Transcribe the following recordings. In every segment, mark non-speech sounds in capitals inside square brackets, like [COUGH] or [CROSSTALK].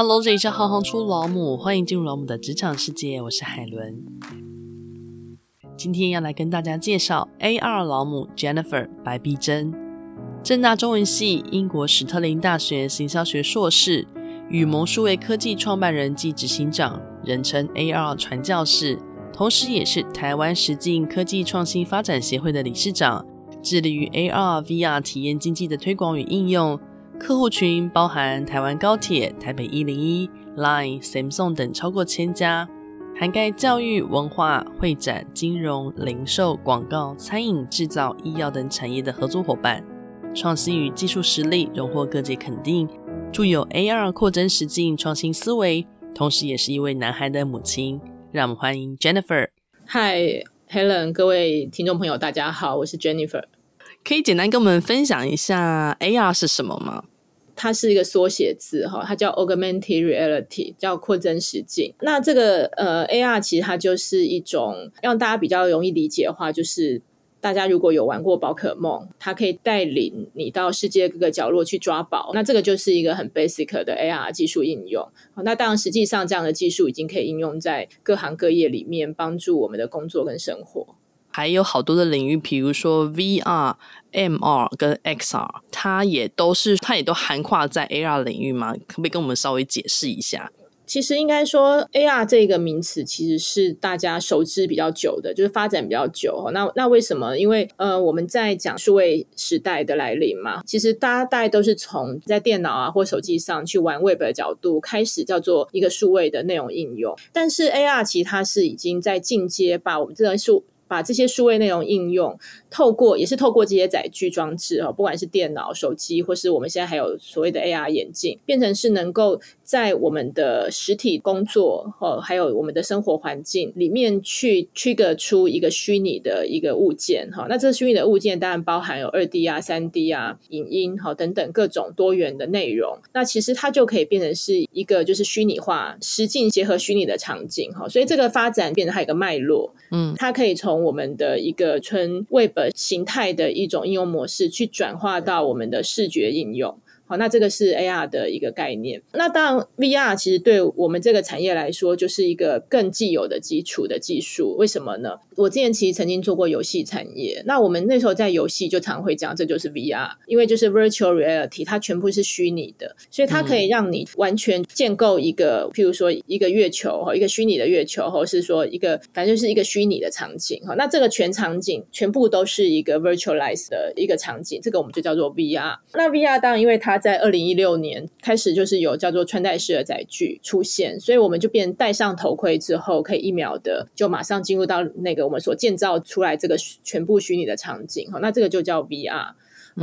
Hello，这里是行行出老母，欢迎进入老母的职场世界，我是海伦。今天要来跟大家介绍 AR 老母 Jennifer 白璧珍，政大中文系、英国史特林大学行销学硕士，宇谋数位科技创办人暨执行长，人称 AR 传教士，同时也是台湾实境科技创新发展协会的理事长，致力于 AR、VR 体验经济的推广与应用。客户群包含台湾高铁、台北一零一、Line、Samsung 等超过千家，涵盖教育、文化、会展、金融、零售、广告、餐饮、制造、医药等产业的合作伙伴。创新与技术实力荣获各界肯定，著有 AR 扩增实境创新思维，同时也是一位男孩的母亲。让我们欢迎 Jennifer。Hi Helen，各位听众朋友，大家好，我是 Jennifer。可以简单跟我们分享一下 AR 是什么吗？它是一个缩写字哈，它叫 Augmented Reality，叫扩增实境。那这个呃 AR 其实它就是一种让大家比较容易理解的话，就是大家如果有玩过宝可梦，它可以带领你到世界各个角落去抓宝。那这个就是一个很 basic 的 AR 技术应用。那当然实际上这样的技术已经可以应用在各行各业里面，帮助我们的工作跟生活。还有好多的领域，比如说 VR、MR 跟 XR，它也都是，它也都涵盖在 AR 领域吗？可不可以跟我们稍微解释一下？其实应该说，AR 这个名词其实是大家熟知比较久的，就是发展比较久。那那为什么？因为呃，我们在讲数位时代的来临嘛，其实大家大概都是从在电脑啊或手机上去玩 Web 的角度开始，叫做一个数位的内容应用。但是 AR 其实它是已经在进阶，把我们这个数。把这些数位内容应用透过，也是透过这些载具装置哦，不管是电脑、手机，或是我们现在还有所谓的 AR 眼镜，变成是能够在我们的实体工作哦，还有我们的生活环境里面去 trigger 出一个虚拟的一个物件哈。那这虚拟的物件当然包含有二 D 啊、三 D 啊、影音哈等等各种多元的内容。那其实它就可以变成是一个就是虚拟化、实境结合虚拟的场景哈。所以这个发展变成它有一个脉络，嗯，它可以从我们的一个纯 Web 形态的一种应用模式，去转化到我们的视觉应用。好，那这个是 AR 的一个概念。那当然，VR 其实对我们这个产业来说，就是一个更既有的基础的技术。为什么呢？我之前其实曾经做过游戏产业，那我们那时候在游戏就常会讲，这就是 VR，因为就是 Virtual Reality，它全部是虚拟的，所以它可以让你完全建构一个，譬如说一个月球哈，一个虚拟的月球，或者是说一个反正就是一个虚拟的场景哈。那这个全场景全部都是一个 Virtualized 的一个场景，这个我们就叫做 VR。那 VR 当然因为它在二零一六年开始就是有叫做穿戴式的载具出现，所以我们就变戴上头盔之后，可以一秒的就马上进入到那个我们所建造出来这个全部虚拟的场景。好，那这个就叫 VR。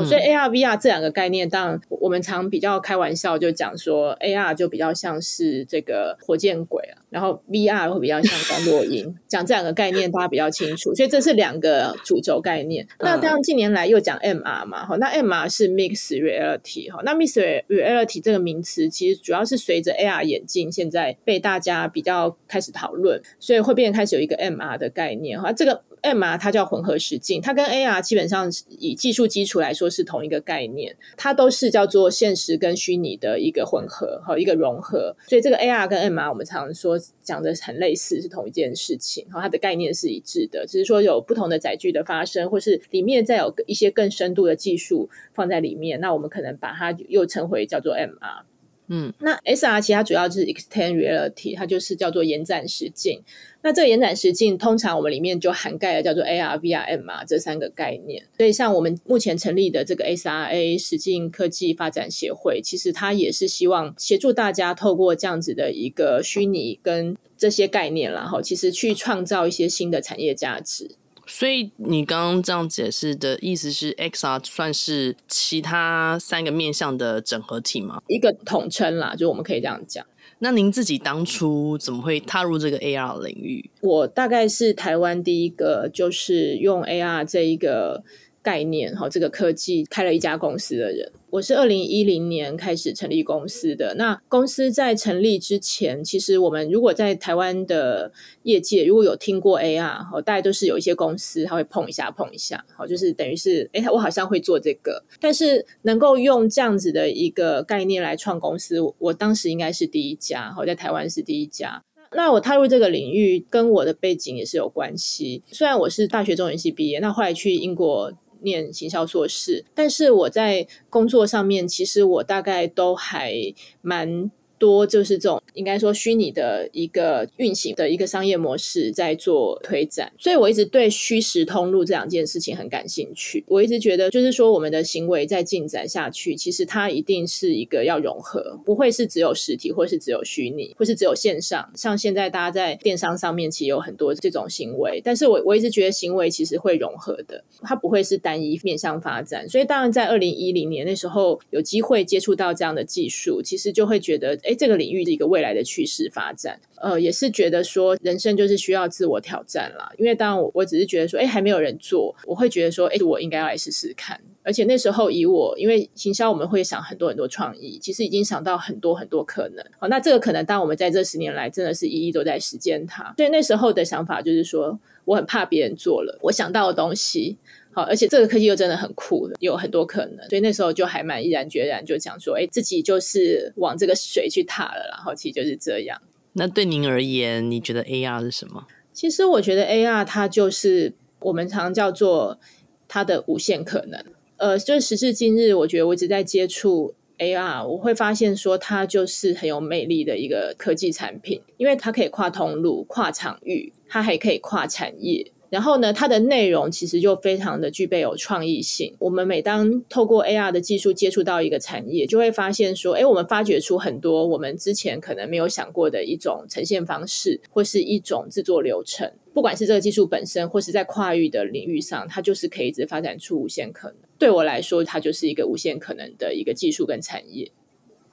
所以 AR、VR 这两个概念，当然我们常比较开玩笑就讲说，AR 就比较像是这个火箭鬼啊，然后 VR 会比较像观落阴。[LAUGHS] 讲这两个概念，大家比较清楚。所以这是两个主轴概念。那当然近年来又讲 MR 嘛，哈，那 MR 是 Mixed Reality 哈，那 Mixed Reality 这个名词其实主要是随着 AR 眼镜现在被大家比较开始讨论，所以会变开始有一个 MR 的概念哈，这个。MR 它叫混合实境，它跟 AR 基本上以技术基础来说是同一个概念，它都是叫做现实跟虚拟的一个混合和一个融合，所以这个 AR 跟 MR 我们常常说讲的很类似，是同一件事情，然后，它的概念是一致的，只是说有不同的载具的发生，或是里面再有一些更深度的技术放在里面，那我们可能把它又称为叫做 MR。嗯，那 SR 其他主要就是 Extend Reality，它就是叫做延展实境。那这个延展实境，通常我们里面就涵盖了叫做 AR、VR、MR 这三个概念。所以像我们目前成立的这个 SRA 实境科技发展协会，其实它也是希望协助大家透过这样子的一个虚拟跟这些概念，然后其实去创造一些新的产业价值。所以你刚刚这样解释的意思是，XR 算是其他三个面向的整合体吗？一个统称啦，就我们可以这样讲。那您自己当初怎么会踏入这个 AR 领域？我大概是台湾第一个就是用 AR 这一个概念哈，这个科技开了一家公司的人。我是二零一零年开始成立公司的。那公司在成立之前，其实我们如果在台湾的业界如果有听过 AR，大概都是有一些公司他会碰一下碰一下，好，就是等于是，哎，我好像会做这个。但是能够用这样子的一个概念来创公司，我当时应该是第一家，好，在台湾是第一家。那我踏入这个领域跟我的背景也是有关系。虽然我是大学中文系毕业，那后来去英国。念行销硕士，但是我在工作上面，其实我大概都还蛮。多就是这种应该说虚拟的一个运行的一个商业模式在做推展，所以我一直对虚实通路这两件事情很感兴趣。我一直觉得，就是说我们的行为在进展下去，其实它一定是一个要融合，不会是只有实体，或是只有虚拟，或是只有线上。像现在大家在电商上面其实有很多这种行为，但是我我一直觉得行为其实会融合的，它不会是单一面向发展。所以当然在二零一零年那时候有机会接触到这样的技术，其实就会觉得。哎，这个领域的一个未来的趋势发展，呃，也是觉得说人生就是需要自我挑战啦。因为当然我我只是觉得说，哎，还没有人做，我会觉得说，哎，我应该要来试试看。而且那时候以我，因为行销我们会想很多很多创意，其实已经想到很多很多可能。好，那这个可能，当我们在这十年来真的是一一都在实践它。所以那时候的想法就是说，我很怕别人做了，我想到的东西。好，而且这个科技又真的很酷，有很多可能，所以那时候就还蛮毅然决然，就讲说，哎，自己就是往这个水去踏了，然后其实就是这样。那对您而言，你觉得 AR 是什么？其实我觉得 AR 它就是我们常叫做它的无限可能。呃，就是时至今日，我觉得我一直在接触 AR，我会发现说它就是很有魅力的一个科技产品，因为它可以跨通路、跨场域，它还可以跨产业。然后呢，它的内容其实就非常的具备有创意性。我们每当透过 AR 的技术接触到一个产业，就会发现说，哎，我们发掘出很多我们之前可能没有想过的一种呈现方式，或是一种制作流程。不管是这个技术本身，或是在跨域的领域上，它就是可以一直发展出无限可能。对我来说，它就是一个无限可能的一个技术跟产业，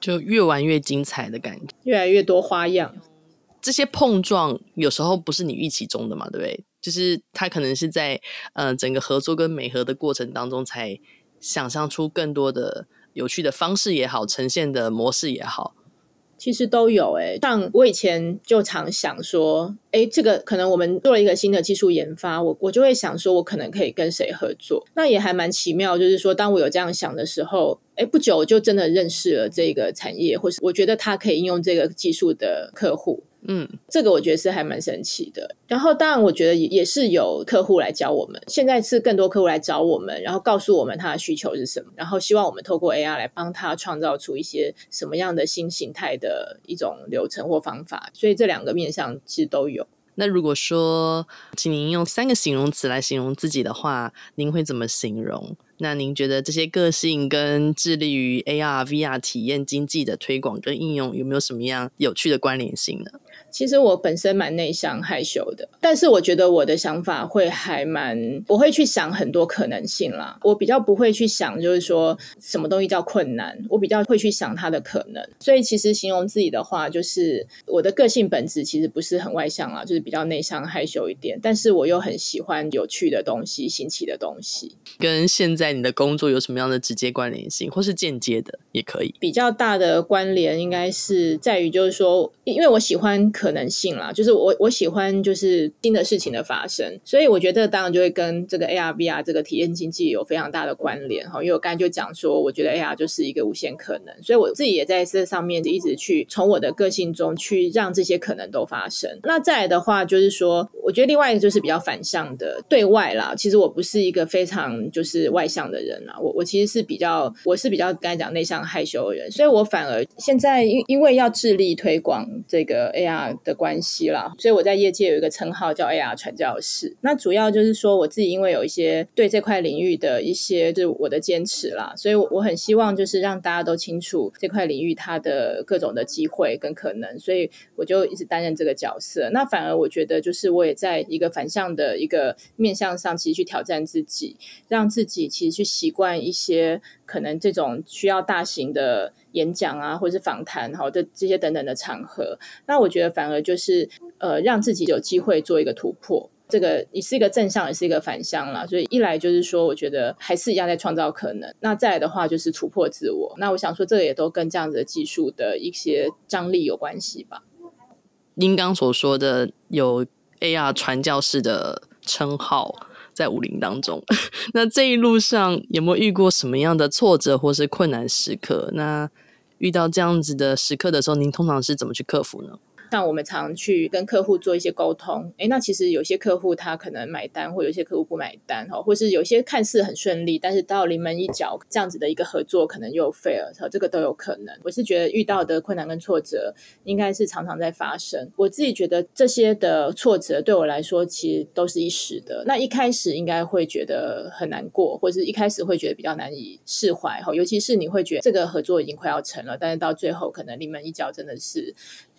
就越玩越精彩的感觉，越来越多花样。这些碰撞有时候不是你预期中的嘛，对不对？就是他可能是在呃整个合作跟美合的过程当中，才想象出更多的有趣的方式也好，呈现的模式也好，其实都有诶。像我以前就常想说，诶，这个可能我们做了一个新的技术研发，我我就会想说，我可能可以跟谁合作？那也还蛮奇妙，就是说，当我有这样想的时候，诶，不久就真的认识了这个产业，或是我觉得他可以应用这个技术的客户。嗯，这个我觉得是还蛮神奇的。然后，当然，我觉得也也是有客户来教我们。现在是更多客户来找我们，然后告诉我们他的需求是什么，然后希望我们透过 AR 来帮他创造出一些什么样的新形态的一种流程或方法。所以这两个面向其实都有。那如果说，请您用三个形容词来形容自己的话，您会怎么形容？那您觉得这些个性跟致力于 AR、VR 体验经济的推广跟应用有没有什么样有趣的关联性呢？其实我本身蛮内向害羞的，但是我觉得我的想法会还蛮，我会去想很多可能性啦。我比较不会去想，就是说什么东西叫困难，我比较会去想它的可能。所以其实形容自己的话，就是我的个性本质其实不是很外向啦，就是比较内向害羞一点。但是我又很喜欢有趣的东西、新奇的东西。跟现在你的工作有什么样的直接关联性，或是间接的也可以？比较大的关联应该是在于，就是说，因为我喜欢。可能性啦，就是我我喜欢就是新的事情的发生，所以我觉得当然就会跟这个 AR VR 这个体验经济有非常大的关联哈。因为我刚才就讲说，我觉得 AR 就是一个无限可能，所以我自己也在这上面一直去从我的个性中去让这些可能都发生。那再来的话，就是说，我觉得另外一个就是比较反向的对外啦。其实我不是一个非常就是外向的人啦，我我其实是比较我是比较刚才讲内向害羞的人，所以我反而现在因因为要致力推广这个 AR。的关系啦，所以我在业界有一个称号叫 AR 传教士。那主要就是说，我自己因为有一些对这块领域的一些就是我的坚持啦，所以我很希望就是让大家都清楚这块领域它的各种的机会跟可能，所以我就一直担任这个角色。那反而我觉得就是我也在一个反向的一个面向上，其实去挑战自己，让自己其实去习惯一些可能这种需要大型的。演讲啊，或者是访谈，好的这些等等的场合，那我觉得反而就是呃，让自己有机会做一个突破。这个也是一个正向，也是一个反向啦。所以一来就是说，我觉得还是一样在创造可能。那再来的话就是突破自我。那我想说，这个也都跟这样子的技术的一些张力有关系吧。您刚所说的有 AR 传教士的称号在武林当中，[LAUGHS] 那这一路上有没有遇过什么样的挫折或是困难时刻？那遇到这样子的时刻的时候，您通常是怎么去克服呢？像我们常去跟客户做一些沟通，诶，那其实有些客户他可能买单，或有些客户不买单，哈，或是有些看似很顺利，但是到临门一脚这样子的一个合作，可能又 fail 了，这个都有可能。我是觉得遇到的困难跟挫折，应该是常常在发生。我自己觉得这些的挫折对我来说，其实都是一时的。那一开始应该会觉得很难过，或者是一开始会觉得比较难以释怀，哈，尤其是你会觉得这个合作已经快要成了，但是到最后可能临门一脚真的是。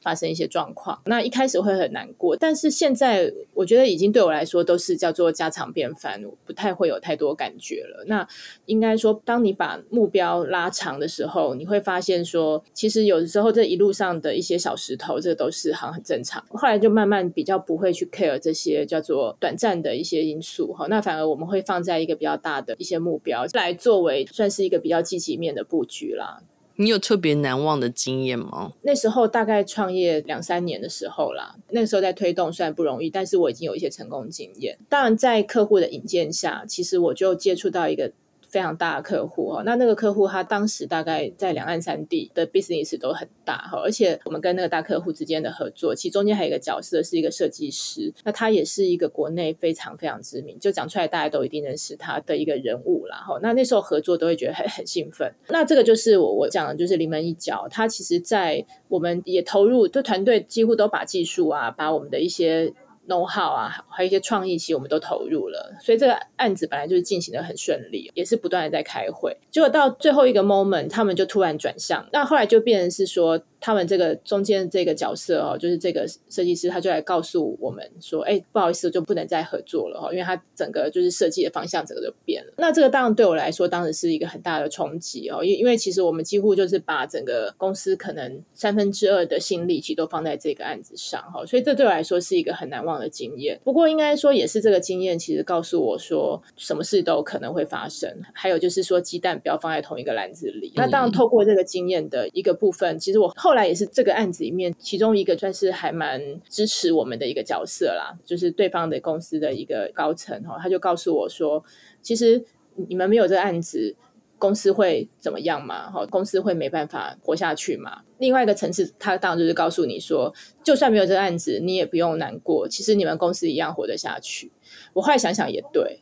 发生一些状况，那一开始会很难过，但是现在我觉得已经对我来说都是叫做家常便饭，不太会有太多感觉了。那应该说，当你把目标拉长的时候，你会发现说，其实有的时候这一路上的一些小石头，这都是好像很正常。后来就慢慢比较不会去 care 这些叫做短暂的一些因素哈，那反而我们会放在一个比较大的一些目标来作为算是一个比较积极面的布局啦。你有特别难忘的经验吗？那时候大概创业两三年的时候啦，那时候在推动虽然不容易，但是我已经有一些成功经验。当然，在客户的引荐下，其实我就接触到一个。非常大的客户哦，那那个客户他当时大概在两岸三地的 business 都很大哈，而且我们跟那个大客户之间的合作，其中间还有一个角色是一个设计师，那他也是一个国内非常非常知名，就讲出来大家都一定认识他的一个人物啦哈。那那时候合作都会觉得很很兴奋，那这个就是我我讲的就是临门一脚，他其实在我们也投入，就团队几乎都把技术啊，把我们的一些。Know how 啊，还有一些创意，其实我们都投入了，所以这个案子本来就是进行的很顺利，也是不断的在开会。结果到最后一个 moment，他们就突然转向，那后来就变成是说。他们这个中间这个角色哦，就是这个设计师，他就来告诉我们说：“哎，不好意思，就不能再合作了哈，因为他整个就是设计的方向整个就变了。”那这个当然对我来说，当时是一个很大的冲击哦，因因为其实我们几乎就是把整个公司可能三分之二的心力其实都放在这个案子上哈，所以这对我来说是一个很难忘的经验。不过应该说也是这个经验，其实告诉我说，什么事都可能会发生。还有就是说，鸡蛋不要放在同一个篮子里。那当然，透过这个经验的一个部分，其实我后。后来也是这个案子里面，其中一个算是还蛮支持我们的一个角色啦，就是对方的公司的一个高层哈，他就告诉我说，其实你们没有这个案子，公司会怎么样嘛？哈，公司会没办法活下去嘛？另外一个层次，他当然就是告诉你说，就算没有这个案子，你也不用难过，其实你们公司一样活得下去。我后来想想也对，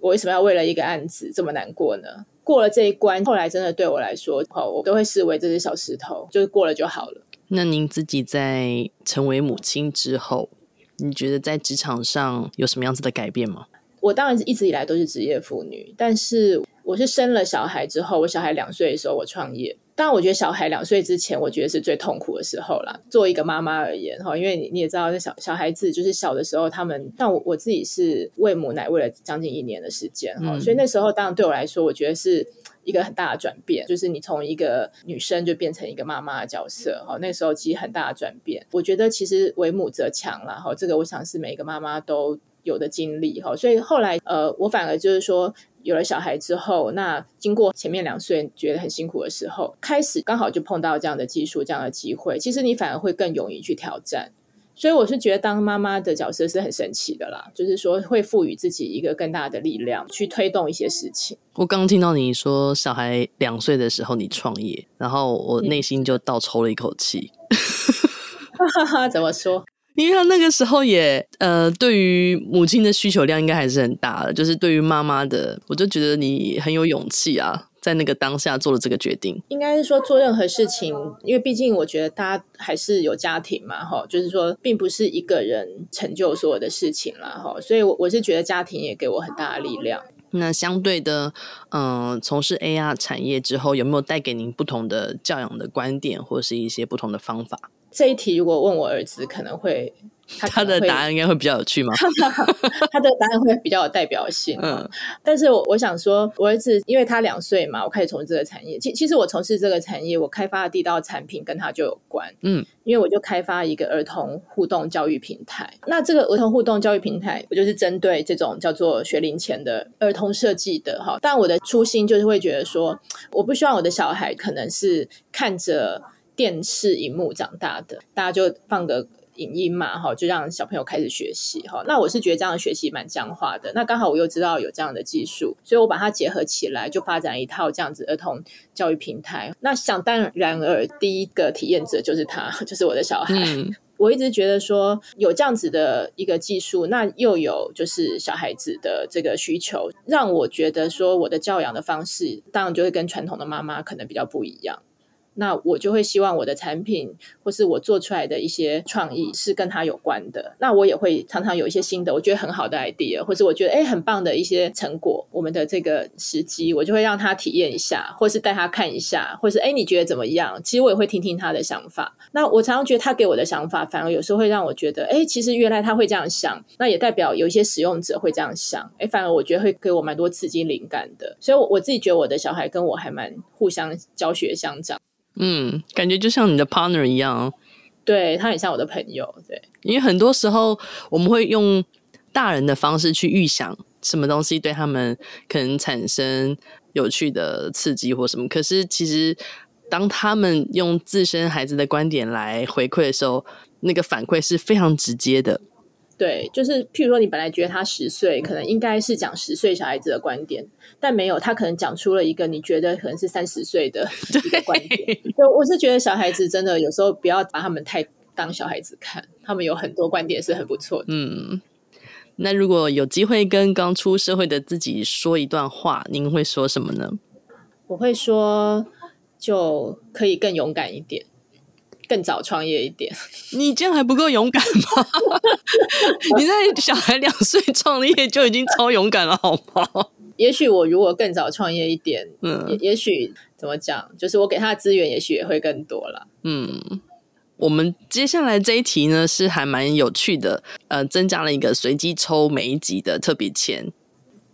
我为什么要为了一个案子这么难过呢？过了这一关，后来真的对我来说，我都会视为这是小石头，就是过了就好了。那您自己在成为母亲之后，你觉得在职场上有什么样子的改变吗？我当然一直以来都是职业妇女，但是我是生了小孩之后，我小孩两岁的时候我创业。当然，我觉得小孩两岁之前，我觉得是最痛苦的时候啦。作为一个妈妈而言，哈，因为你你也知道，那小小孩子就是小的时候，他们像我我自己是喂母奶喂了将近一年的时间，哈、嗯，所以那时候当然对我来说，我觉得是一个很大的转变，就是你从一个女生就变成一个妈妈的角色，哈，那时候其实很大的转变。我觉得其实为母则强啦，哈，这个我想是每一个妈妈都有的经历，哈，所以后来呃，我反而就是说。有了小孩之后，那经过前面两岁觉得很辛苦的时候，开始刚好就碰到这样的技术、这样的机会，其实你反而会更勇于去挑战。所以我是觉得当妈妈的角色是很神奇的啦，就是说会赋予自己一个更大的力量去推动一些事情。我刚刚听到你说小孩两岁的时候你创业，然后我内心就倒抽了一口气。嗯、[LAUGHS] [LAUGHS] 怎么说？因为他那个时候也呃，对于母亲的需求量应该还是很大的，就是对于妈妈的，我就觉得你很有勇气啊，在那个当下做了这个决定。应该是说做任何事情，因为毕竟我觉得大家还是有家庭嘛，哈，就是说并不是一个人成就所有的事情啦，哈，所以我我是觉得家庭也给我很大的力量。那相对的，嗯、呃，从事 AR 产业之后，有没有带给您不同的教养的观点，或是一些不同的方法？这一题如果问我儿子，可能会 [LAUGHS] 他他的答案应该会比较有趣吗？[LAUGHS] 他的答案会比较有代表性。嗯，但是我我想说，我儿子因为他两岁嘛，我开始从事这个产业。其其实我从事这个产业，我开发的第一道产品跟他就有关。嗯，因为我就开发一个儿童互动教育平台。那这个儿童互动教育平台，我就是针对这种叫做学龄前的儿童设计的哈。但我的初心就是会觉得说，我不希望我的小孩可能是看着电视荧幕长大的，大家就放个。影音嘛，哈，就让小朋友开始学习，哈。那我是觉得这样的学习蛮僵化的。那刚好我又知道有这样的技术，所以我把它结合起来，就发展一套这样子儿童教育平台。那想当然而，第一个体验者就是他，[LAUGHS] 就是我的小孩。嗯。我一直觉得说有这样子的一个技术，那又有就是小孩子的这个需求，让我觉得说我的教养的方式，当然就会跟传统的妈妈可能比较不一样。那我就会希望我的产品或是我做出来的一些创意是跟他有关的。那我也会常常有一些新的，我觉得很好的 idea，或是我觉得诶很棒的一些成果，我们的这个时机，我就会让他体验一下，或是带他看一下，或是诶你觉得怎么样？其实我也会听听他的想法。那我常常觉得他给我的想法，反而有时候会让我觉得，诶其实原来他会这样想，那也代表有一些使用者会这样想，诶反而我觉得会给我蛮多刺激灵感的。所以我自己觉得我的小孩跟我还蛮互相教学相长。嗯，感觉就像你的 partner 一样，对，他很像我的朋友，对。因为很多时候我们会用大人的方式去预想什么东西对他们可能产生有趣的刺激或什么，可是其实当他们用自身孩子的观点来回馈的时候，那个反馈是非常直接的。对，就是譬如说，你本来觉得他十岁，可能应该是讲十岁小孩子的观点，但没有，他可能讲出了一个你觉得可能是三十岁的 [LAUGHS] 一个观点。对，我是觉得小孩子真的有时候不要把他们太当小孩子看，他们有很多观点是很不错的。嗯，那如果有机会跟刚出社会的自己说一段话，您会说什么呢？我会说，就可以更勇敢一点。更早创业一点，[LAUGHS] 你这样还不够勇敢吗？[LAUGHS] 你在小孩两岁创业就已经超勇敢了，好吗？也许我如果更早创业一点，嗯，也也许怎么讲，就是我给他的资源，也许也会更多了。嗯，我们接下来这一题呢，是还蛮有趣的，呃，增加了一个随机抽每一集的特别签。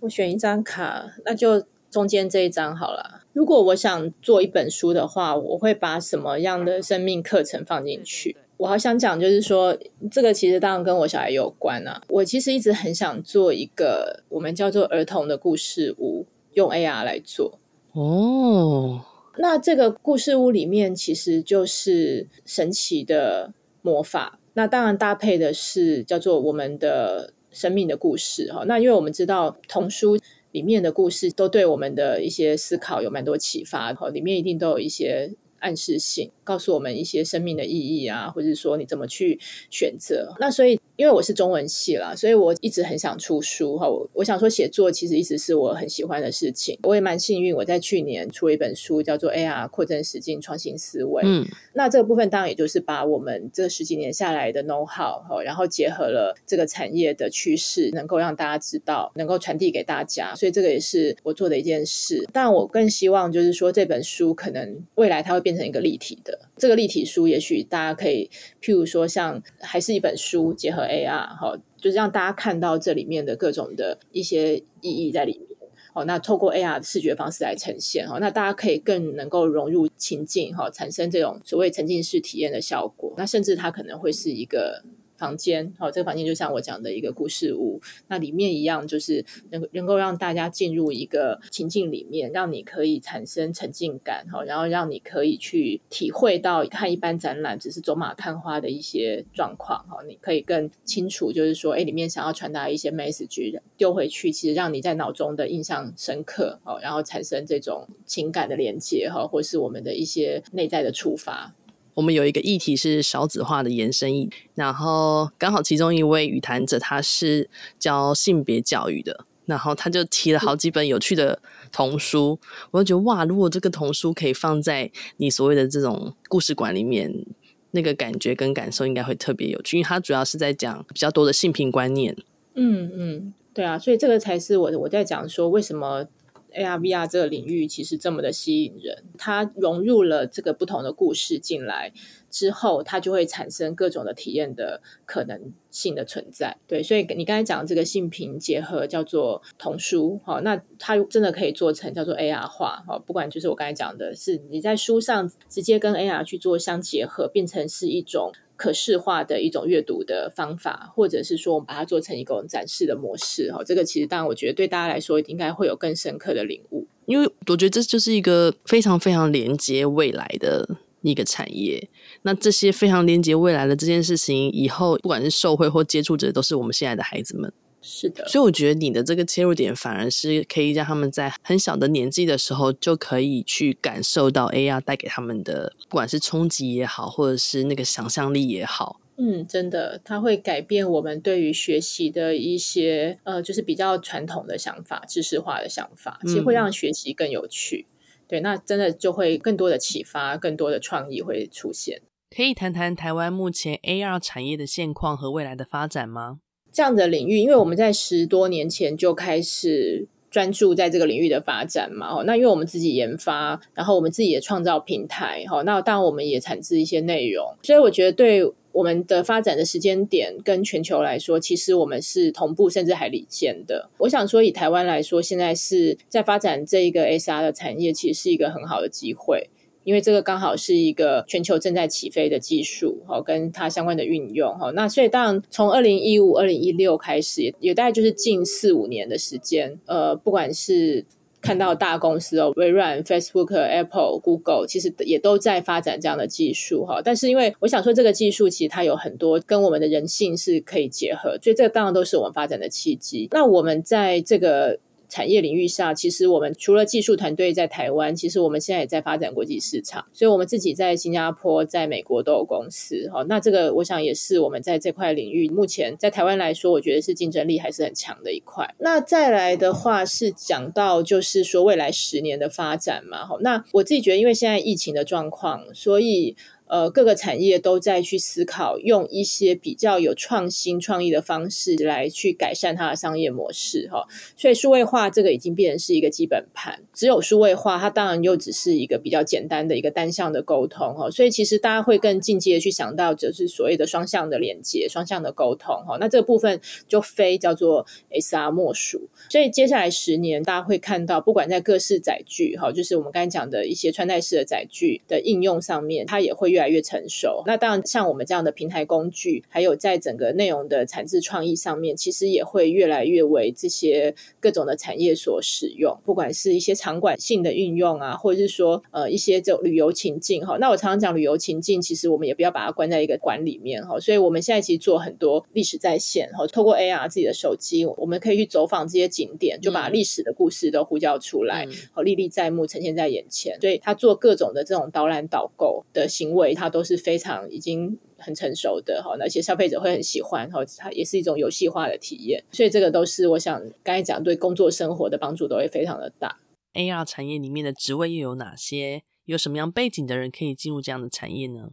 我选一张卡，那就中间这一张好了。如果我想做一本书的话，我会把什么样的生命课程放进去？我好想讲，就是说，这个其实当然跟我小孩有关啊。我其实一直很想做一个我们叫做儿童的故事屋，用 AR 来做。哦，那这个故事屋里面其实就是神奇的魔法。那当然搭配的是叫做我们的生命的故事哈。那因为我们知道童书。里面的故事都对我们的一些思考有蛮多启发然后，里面一定都有一些暗示性，告诉我们一些生命的意义啊，或者说你怎么去选择。那所以。因为我是中文系啦，所以我一直很想出书哈。我我想说，写作其实一直是我很喜欢的事情。我也蛮幸运，我在去年出了一本书，叫做《AR 扩增实境创新思维》。嗯，那这个部分当然也就是把我们这十几年下来的 know how 哈，然后结合了这个产业的趋势，能够让大家知道，能够传递给大家。所以这个也是我做的一件事。但我更希望就是说，这本书可能未来它会变成一个立体的。这个立体书，也许大家可以，譬如说，像还是一本书结合 AR，哈，就是让大家看到这里面的各种的一些意义在里面。好，那透过 AR 的视觉方式来呈现，哈，那大家可以更能够融入情境，哈，产生这种所谓沉浸式体验的效果。那甚至它可能会是一个。房间，好，这个房间就像我讲的一个故事屋，那里面一样就是能能够让大家进入一个情境里面，让你可以产生沉浸感，好，然后让你可以去体会到看一般展览只是走马看花的一些状况，好，你可以更清楚，就是说，哎，里面想要传达一些 message 丢回去，其实让你在脑中的印象深刻，哦，然后产生这种情感的连接，哈，或是我们的一些内在的触发。我们有一个议题是少子化的延伸议，然后刚好其中一位语谈者他是教性别教育的，然后他就提了好几本有趣的童书，我就觉得哇，如果这个童书可以放在你所谓的这种故事馆里面，那个感觉跟感受应该会特别有趣，因为它主要是在讲比较多的性平观念。嗯嗯，对啊，所以这个才是我我在讲说为什么。AR VR 这个领域其实这么的吸引人，它融入了这个不同的故事进来，之后，它就会产生各种的体验的可能性的存在。对，所以你刚才讲的这个性平结合叫做童书，好，那它真的可以做成叫做 AR 化，好，不管就是我刚才讲的是你在书上直接跟 AR 去做相结合，变成是一种。可视化的一种阅读的方法，或者是说我们把它做成一个展示的模式，哈，这个其实当然我觉得对大家来说应该会有更深刻的领悟，因为我觉得这就是一个非常非常连接未来的一个产业。那这些非常连接未来的这件事情，以后不管是受惠或接触者，都是我们现在的孩子们。是的，所以我觉得你的这个切入点反而是可以让他们在很小的年纪的时候就可以去感受到 AR 带给他们的，不管是冲击也好，或者是那个想象力也好。嗯，真的，它会改变我们对于学习的一些呃，就是比较传统的想法、知识化的想法，其实会让学习更有趣。嗯、对，那真的就会更多的启发，更多的创意会出现。可以谈谈台湾目前 AR 产业的现况和未来的发展吗？这样的领域，因为我们在十多年前就开始专注在这个领域的发展嘛，哦，那因为我们自己研发，然后我们自己也创造平台，哈，那当然我们也产制一些内容，所以我觉得对我们的发展的时间点跟全球来说，其实我们是同步甚至还领先的。我想说，以台湾来说，现在是在发展这一个 S R 的产业，其实是一个很好的机会。因为这个刚好是一个全球正在起飞的技术，哈，跟它相关的运用，哈，那所以当然从二零一五、二零一六开始，也大概就是近四五年的时间，呃，不管是看到大公司哦，微软、Facebook、Apple、Google，其实也都在发展这样的技术，哈。但是因为我想说，这个技术其实它有很多跟我们的人性是可以结合，所以这个当然都是我们发展的契机。那我们在这个。产业领域下，其实我们除了技术团队在台湾，其实我们现在也在发展国际市场。所以，我们自己在新加坡、在美国都有公司。好，那这个我想也是我们在这块领域目前在台湾来说，我觉得是竞争力还是很强的一块。那再来的话是讲到就是说未来十年的发展嘛。好，那我自己觉得，因为现在疫情的状况，所以。呃，各个产业都在去思考，用一些比较有创新创意的方式来去改善它的商业模式，哈。所以数位化这个已经变成是一个基本盘。只有数位化，它当然又只是一个比较简单的一个单向的沟通，哈。所以其实大家会更进阶的去想到，就是所谓的双向的连接、双向的沟通，哈。那这个部分就非叫做 S R 莫属。所以接下来十年，大家会看到，不管在各式载具，哈，就是我们刚才讲的一些穿戴式的载具的应用上面，它也会。越来越成熟，那当然像我们这样的平台工具，还有在整个内容的产制创意上面，其实也会越来越为这些各种的产业所使用，不管是一些场馆性的运用啊，或者是说呃一些这种旅游情境哈。那我常常讲旅游情境，其实我们也不要把它关在一个馆里面哈。所以我们现在其实做很多历史在线哈，透过 AR 自己的手机，我们可以去走访这些景点，就把历史的故事都呼叫出来，好历历在目，呈现在眼前。所以他做各种的这种导览导购的行为。它都是非常已经很成熟的哈，那些消费者会很喜欢哈，它也是一种游戏化的体验，所以这个都是我想刚才讲对工作生活的帮助都会非常的大。AR 产业里面的职位又有哪些？有什么样背景的人可以进入这样的产业呢？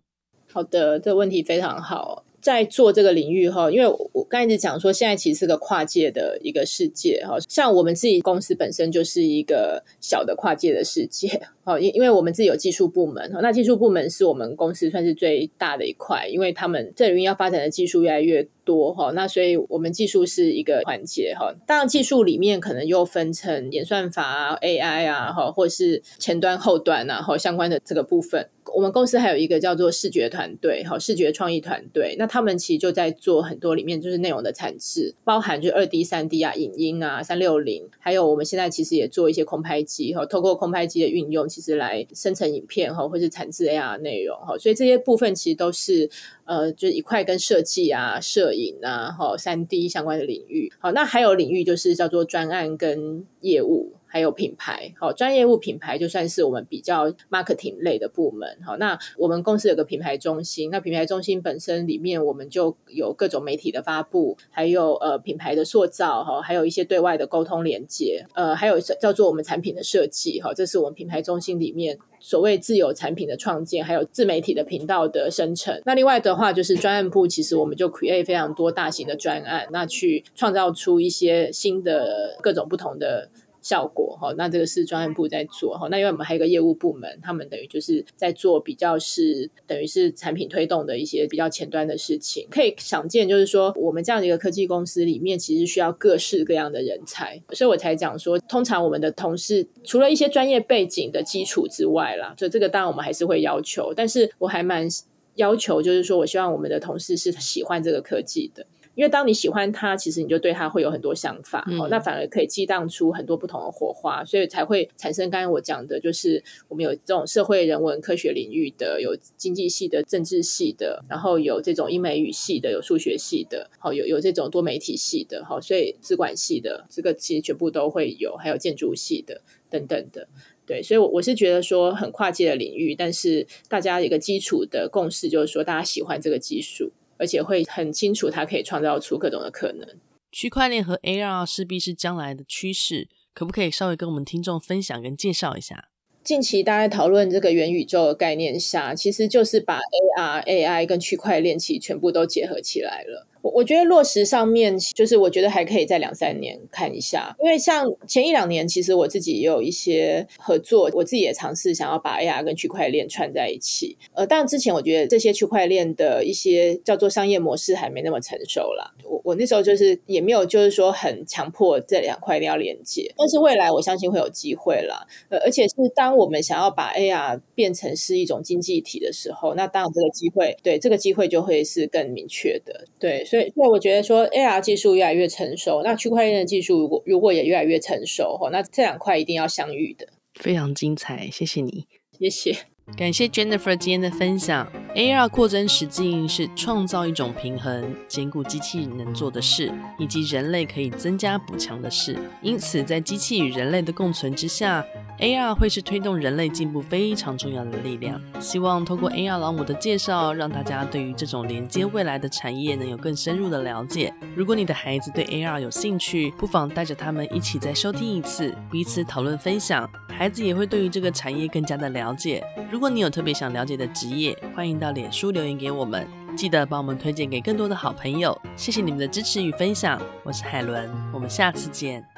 好的，这个问题非常好。在做这个领域哈，因为我刚才一直讲说，现在其实是个跨界的一个世界哈，像我们自己公司本身就是一个小的跨界的世界好，因因为我们自己有技术部门哈，那技术部门是我们公司算是最大的一块，因为他们这里面要发展的技术越来越多哈，那所以我们技术是一个环节哈，当然技术里面可能又分成演算法啊、AI 啊哈，或是前端后端啊哈相关的这个部分。我们公司还有一个叫做视觉团队，好，视觉创意团队。那他们其实就在做很多里面就是内容的产制，包含就二 D、三 D 啊、影音啊、三六零，还有我们现在其实也做一些空拍机哈，透过空拍机的运用，其实来生成影片哈，或是产制 AR 内容哈。所以这些部分其实都是呃，就是一块跟设计啊、摄影啊、哈、三 D 相关的领域。好，那还有领域就是叫做专案跟业务。还有品牌，好，专业物品牌就算是我们比较 marketing 类的部门，好，那我们公司有个品牌中心，那品牌中心本身里面我们就有各种媒体的发布，还有呃品牌的塑造，哈，还有一些对外的沟通连接，呃，还有叫做我们产品的设计，哈，这是我们品牌中心里面所谓自有产品的创建，还有自媒体的频道的生成。那另外的话就是专案部，其实我们就 create 非常多大型的专案，那去创造出一些新的各种不同的。效果哈。那这个是专案部在做哈。那因为我们还有一个业务部门，他们等于就是在做比较是等于是产品推动的一些比较前端的事情。可以想见，就是说我们这样的一个科技公司里面，其实需要各式各样的人才，所以我才讲说，通常我们的同事除了一些专业背景的基础之外啦，所以这个当然我们还是会要求，但是我还蛮要求，就是说我希望我们的同事是喜欢这个科技的。因为当你喜欢他，其实你就对他会有很多想法，嗯、哦，那反而可以激荡出很多不同的火花，所以才会产生刚才我讲的，就是我们有这种社会人文科学领域的，有经济系的、政治系的，然后有这种英美语系的，有数学系的，好、哦，有有这种多媒体系的，好、哦，所以资管系的这个其实全部都会有，还有建筑系的等等的，对，所以我我是觉得说很跨界的领域，但是大家一个基础的共识，就是说大家喜欢这个技术。而且会很清楚，它可以创造出各种的可能。区块链和 AR 势必是将来的趋势，可不可以稍微跟我们听众分享跟介绍一下？近期大家讨论这个元宇宙的概念下，其实就是把 AR、AI 跟区块链其实全部都结合起来了。我我觉得落实上面，就是我觉得还可以在两三年看一下，因为像前一两年，其实我自己也有一些合作，我自己也尝试想要把 AR 跟区块链串在一起。呃，当然之前我觉得这些区块链的一些叫做商业模式还没那么成熟啦。我我那时候就是也没有就是说很强迫这两块一定要连接，但是未来我相信会有机会啦。呃，而且是当我们想要把 AR 变成是一种经济体的时候，那当然这个机会，对，这个机会就会是更明确的，对。所以，所以我觉得说，AR 技术越来越成熟，那区块链的技术如果如果也越来越成熟，那这两块一定要相遇的。非常精彩，谢谢你，谢谢，感谢 Jennifer 今天的分享。AR 扩增实境是创造一种平衡，兼顾机器能做的事，以及人类可以增加补强的事。因此，在机器与人类的共存之下，AR 会是推动人类进步非常重要的力量。希望通过 AR 老母的介绍，让大家对于这种连接未来的产业能有更深入的了解。如果你的孩子对 AR 有兴趣，不妨带着他们一起再收听一次，彼此讨论分享，孩子也会对于这个产业更加的了解。如如果你有特别想了解的职业，欢迎到脸书留言给我们，记得帮我们推荐给更多的好朋友。谢谢你们的支持与分享，我是海伦，我们下次见。